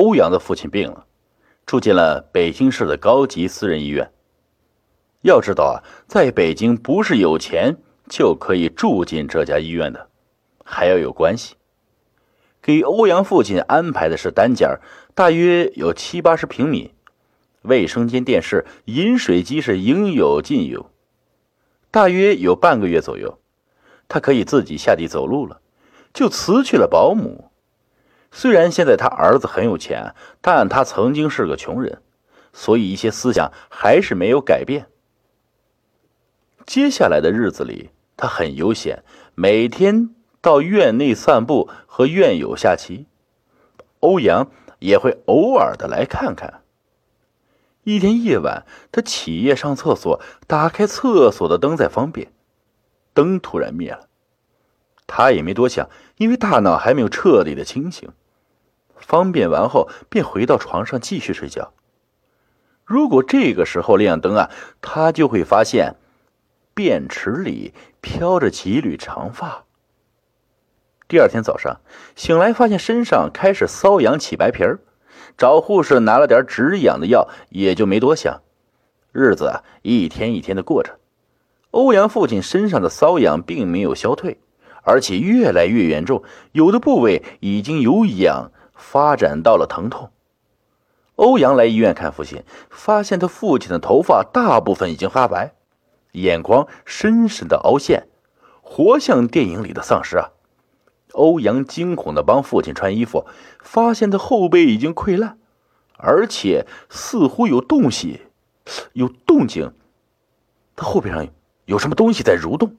欧阳的父亲病了，住进了北京市的高级私人医院。要知道啊，在北京不是有钱就可以住进这家医院的，还要有关系。给欧阳父亲安排的是单间，大约有七八十平米，卫生间、电视、饮水机是应有尽有。大约有半个月左右，他可以自己下地走路了，就辞去了保姆。虽然现在他儿子很有钱，但他曾经是个穷人，所以一些思想还是没有改变。接下来的日子里，他很悠闲，每天到院内散步，和院友下棋。欧阳也会偶尔的来看看。一天夜晚，他起夜上厕所，打开厕所的灯在方便，灯突然灭了。他也没多想，因为大脑还没有彻底的清醒。方便完后，便回到床上继续睡觉。如果这个时候亮灯啊，他就会发现，便池里飘着几缕长发。第二天早上醒来，发现身上开始瘙痒起白皮儿。找护士拿了点止痒的药，也就没多想。日子啊，一天一天的过着。欧阳父亲身上的瘙痒并没有消退，而且越来越严重，有的部位已经由痒发展到了疼痛。欧阳来医院看父亲，发现他父亲的头发大部分已经发白，眼眶深深的凹陷，活像电影里的丧尸啊！欧阳惊恐的帮父亲穿衣服，发现他后背已经溃烂，而且似乎有东西，有动静。他后背上有什么东西在蠕动。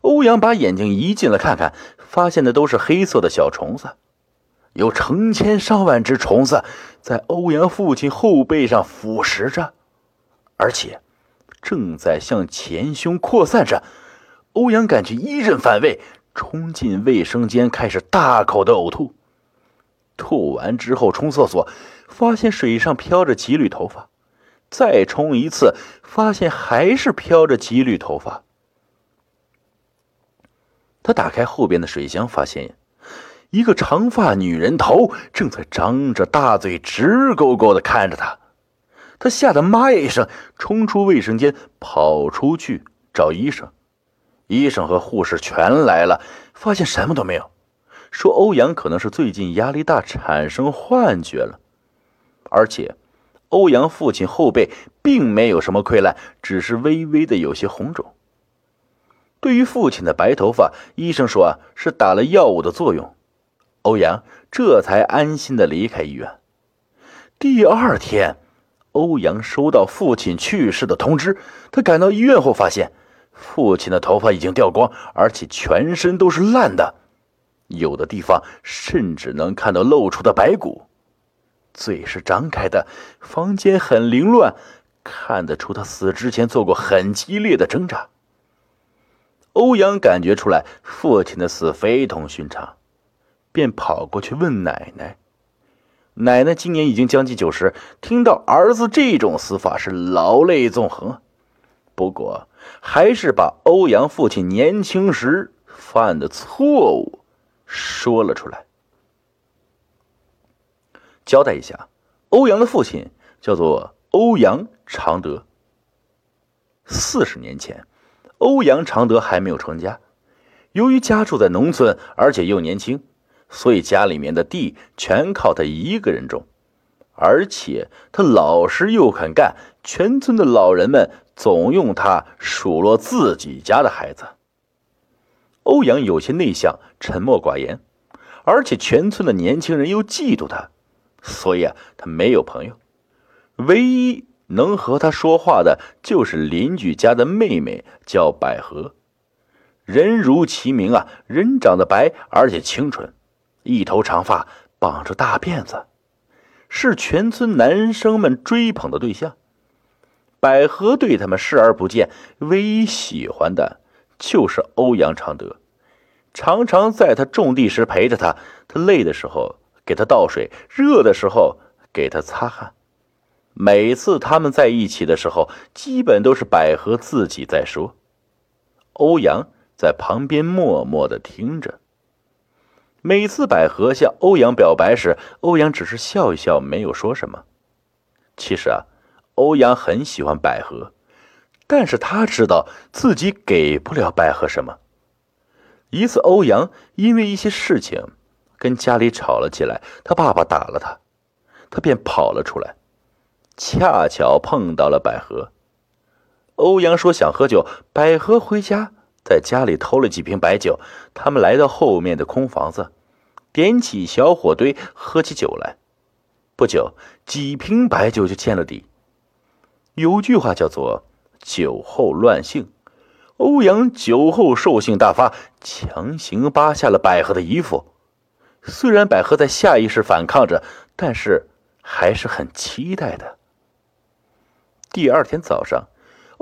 欧阳把眼睛移近了看看，发现的都是黑色的小虫子，有成千上万只虫子在欧阳父亲后背上腐蚀着，而且正在向前胸扩散着。欧阳感觉一阵反胃。冲进卫生间，开始大口的呕吐。吐完之后冲厕所，发现水上飘着几缕头发。再冲一次，发现还是飘着几缕头发。他打开后边的水箱，发现一个长发女人头正在张着大嘴，直勾勾的看着他。他吓得妈呀一声，冲出卫生间，跑出去找医生。医生和护士全来了，发现什么都没有，说欧阳可能是最近压力大产生幻觉了，而且欧阳父亲后背并没有什么溃烂，只是微微的有些红肿。对于父亲的白头发，医生说啊是打了药物的作用，欧阳这才安心的离开医院。第二天，欧阳收到父亲去世的通知，他赶到医院后发现。父亲的头发已经掉光，而且全身都是烂的，有的地方甚至能看到露出的白骨。嘴是张开的，房间很凌乱，看得出他死之前做过很激烈的挣扎。欧阳感觉出来父亲的死非同寻常，便跑过去问奶奶。奶奶今年已经将近九十，听到儿子这种死法是老泪纵横。不过，还是把欧阳父亲年轻时犯的错误说了出来。交代一下，欧阳的父亲叫做欧阳常德。四十年前，欧阳常德还没有成家，由于家住在农村，而且又年轻，所以家里面的地全靠他一个人种，而且他老实又肯干，全村的老人们。总用他数落自己家的孩子。欧阳有些内向，沉默寡言，而且全村的年轻人又嫉妒他，所以啊，他没有朋友。唯一能和他说话的，就是邻居家的妹妹，叫百合。人如其名啊，人长得白，而且清纯，一头长发，绑着大辫子，是全村男生们追捧的对象。百合对他们视而不见，唯一喜欢的就是欧阳常德，常常在他种地时陪着他，他累的时候给他倒水，热的时候给他擦汗。每次他们在一起的时候，基本都是百合自己在说，欧阳在旁边默默的听着。每次百合向欧阳表白时，欧阳只是笑一笑，没有说什么。其实啊，欧阳很喜欢百合，但是他知道自己给不了百合什么。一次，欧阳因为一些事情跟家里吵了起来，他爸爸打了他，他便跑了出来，恰巧碰到了百合。欧阳说想喝酒，百合回家。在家里偷了几瓶白酒，他们来到后面的空房子，点起小火堆，喝起酒来。不久，几瓶白酒就见了底。有句话叫做“酒后乱性”，欧阳酒后兽性大发，强行扒下了百合的衣服。虽然百合在下意识反抗着，但是还是很期待的。第二天早上。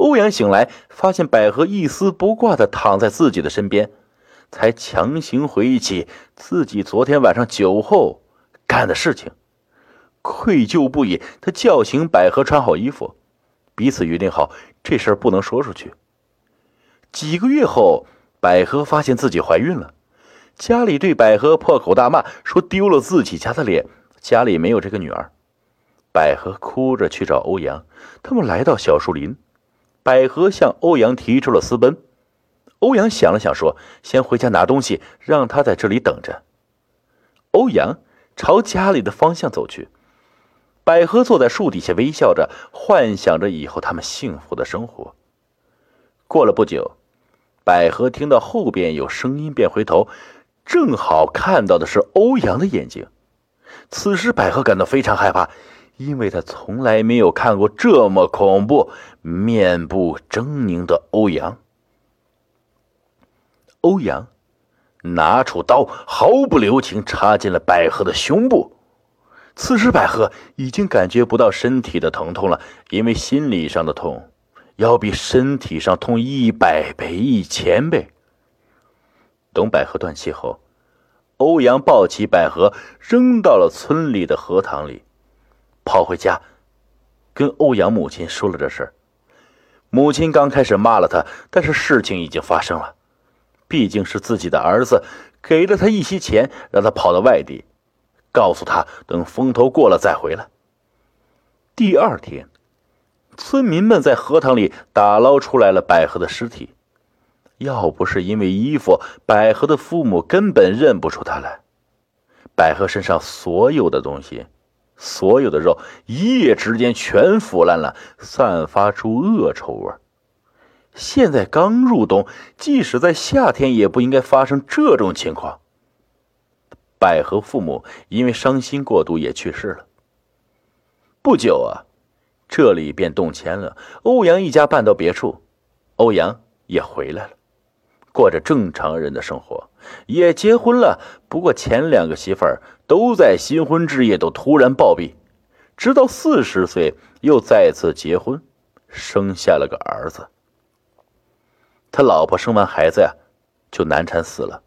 欧阳醒来，发现百合一丝不挂的躺在自己的身边，才强行回忆起自己昨天晚上酒后干的事情，愧疚不已。他叫醒百合，穿好衣服，彼此约定好这事儿不能说出去。几个月后，百合发现自己怀孕了，家里对百合破口大骂，说丢了自己家的脸，家里没有这个女儿。百合哭着去找欧阳，他们来到小树林。百合向欧阳提出了私奔，欧阳想了想说：“先回家拿东西，让他在这里等着。”欧阳朝家里的方向走去，百合坐在树底下微笑着，幻想着以后他们幸福的生活。过了不久，百合听到后边有声音，便回头，正好看到的是欧阳的眼睛。此时，百合感到非常害怕。因为他从来没有看过这么恐怖、面部狰狞的欧阳。欧阳拿出刀，毫不留情插进了百合的胸部。此时，百合已经感觉不到身体的疼痛了，因为心理上的痛要比身体上痛一百倍、一千倍。等百合断气后，欧阳抱起百合，扔到了村里的荷塘里。跑回家，跟欧阳母亲说了这事母亲刚开始骂了他，但是事情已经发生了。毕竟是自己的儿子，给了他一些钱，让他跑到外地，告诉他等风头过了再回来。第二天，村民们在荷塘里打捞出来了百合的尸体。要不是因为衣服，百合的父母根本认不出他来。百合身上所有的东西。所有的肉一夜之间全腐烂了，散发出恶臭味。现在刚入冬，即使在夏天也不应该发生这种情况。百合父母因为伤心过度也去世了。不久啊，这里便动迁了，欧阳一家搬到别处，欧阳也回来了，过着正常人的生活，也结婚了。不过前两个媳妇儿。都在新婚之夜都突然暴毙，直到四十岁又再次结婚，生下了个儿子。他老婆生完孩子呀，就难产死了。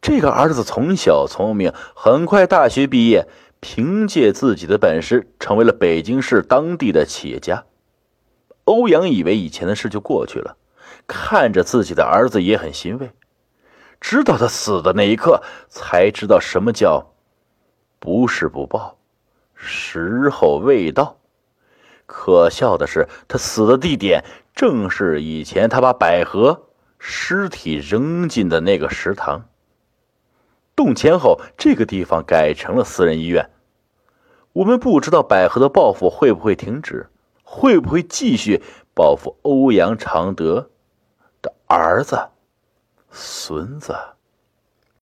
这个儿子从小聪明，很快大学毕业，凭借自己的本事成为了北京市当地的企业家。欧阳以为以前的事就过去了，看着自己的儿子也很欣慰，直到他死的那一刻，才知道什么叫。不是不报，时候未到。可笑的是，他死的地点正是以前他把百合尸体扔进的那个食堂。动迁后，这个地方改成了私人医院。我们不知道百合的报复会不会停止，会不会继续报复欧阳常德的儿子、孙子。